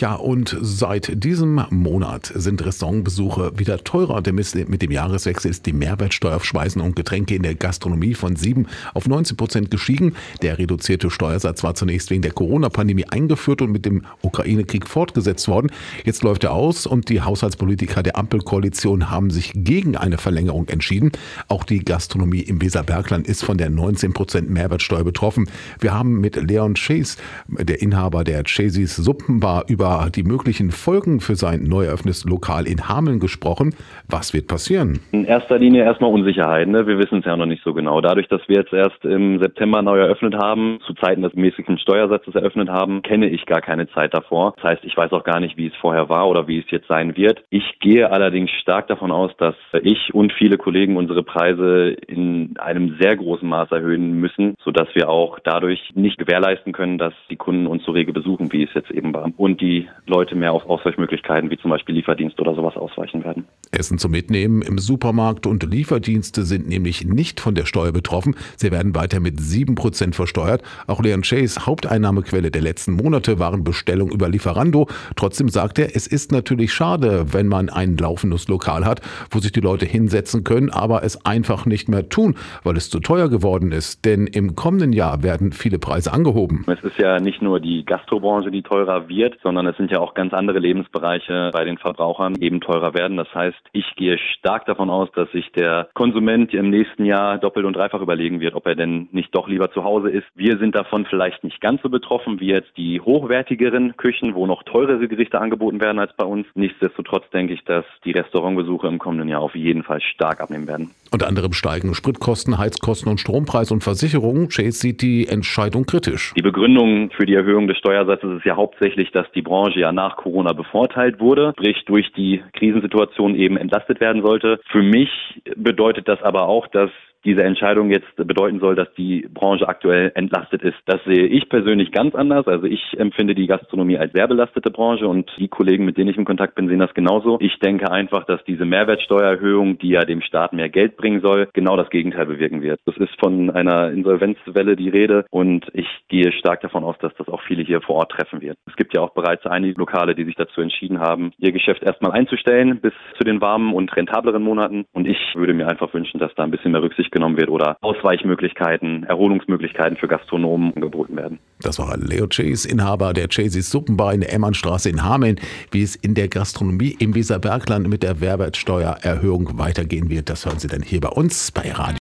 Ja, und seit diesem Monat sind Restaurantbesuche wieder teurer. Mit dem Jahreswechsel ist die Mehrwertsteuer auf Speisen und Getränke in der Gastronomie von 7 auf 19 Prozent gestiegen. Der reduzierte Steuersatz war zunächst wegen der Corona-Pandemie eingeführt und mit dem Ukraine-Krieg fortgesetzt worden. Jetzt läuft er aus und die Haushaltspolitiker der Ampelkoalition haben sich gegen eine Verlängerung entschieden. Auch die Gastronomie im Weserbergland ist von der 19 Prozent Mehrwertsteuer betroffen. Wir haben mit Leon Chase, der Inhaber der Chaseys Suppenbar, über die möglichen Folgen für sein neu eröffnetes Lokal in Hameln gesprochen. Was wird passieren? In erster Linie erstmal Unsicherheit. Ne? Wir wissen es ja noch nicht so genau. Dadurch, dass wir jetzt erst im September neu eröffnet haben, zu Zeiten des mäßigen Steuersatzes eröffnet haben, kenne ich gar keine Zeit davor. Das heißt, ich weiß auch gar nicht, wie es vorher war oder wie es jetzt sein wird. Ich gehe allerdings stark davon aus, dass ich und viele Kollegen unsere Preise in einem sehr großen Maß erhöhen müssen, sodass wir auch dadurch nicht gewährleisten können, dass die Kunden uns so rege besuchen, wie es jetzt eben war. Und die Leute mehr auf Ausweichmöglichkeiten wie zum Beispiel Lieferdienst oder sowas ausweichen werden. Essen zum Mitnehmen im Supermarkt und Lieferdienste sind nämlich nicht von der Steuer betroffen. Sie werden weiter mit 7% versteuert. Auch Leon Chase, Haupteinnahmequelle der letzten Monate, waren Bestellungen über Lieferando. Trotzdem sagt er, es ist natürlich schade, wenn man ein laufendes Lokal hat, wo sich die Leute hinsetzen können, aber es einfach nicht mehr tun, weil es zu teuer geworden ist. Denn im kommenden Jahr werden viele Preise angehoben. Es ist ja nicht nur die Gastrobranche, die teurer wird, sondern es sind ja auch ganz andere Lebensbereiche bei den Verbrauchern eben teurer werden. Das heißt, ich gehe stark davon aus, dass sich der Konsument im nächsten Jahr doppelt und dreifach überlegen wird, ob er denn nicht doch lieber zu Hause ist. Wir sind davon vielleicht nicht ganz so betroffen wie jetzt die hochwertigeren Küchen, wo noch teurere Gerichte angeboten werden als bei uns. Nichtsdestotrotz denke ich, dass die Restaurantbesuche im kommenden Jahr auf jeden Fall stark abnehmen werden. Unter anderem steigen Spritkosten, Heizkosten und Strompreis und Versicherungen. Chase sieht die Entscheidung kritisch. Die Begründung für die Erhöhung des Steuersatzes ist ja hauptsächlich, dass die Branche ja nach Corona bevorteilt wurde, sprich durch die Krisensituation eben entlastet werden sollte. Für mich bedeutet das aber auch, dass diese Entscheidung jetzt bedeuten soll, dass die Branche aktuell entlastet ist. Das sehe ich persönlich ganz anders. Also ich empfinde die Gastronomie als sehr belastete Branche und die Kollegen, mit denen ich in Kontakt bin, sehen das genauso. Ich denke einfach, dass diese Mehrwertsteuererhöhung, die ja dem Staat mehr Geld bringen soll, genau das Gegenteil bewirken wird. Es ist von einer Insolvenzwelle die Rede und ich gehe stark davon aus, dass das auch viele hier vor Ort treffen wird. Es gibt ja auch bereits einige Lokale, die sich dazu entschieden haben, ihr Geschäft erstmal einzustellen bis zu den warmen und rentableren Monaten und ich würde mir einfach wünschen, dass da ein bisschen mehr Rücksicht genommen wird oder Ausweichmöglichkeiten, Erholungsmöglichkeiten für Gastronomen angeboten werden. Das war Leo Chase, Inhaber der Chaseys Suppenbar in der Emmernstraße in Hameln. Wie es in der Gastronomie im Weserbergland mit der Mehrwertsteuererhöhung weitergehen wird, das hören Sie dann hier bei uns bei Radio.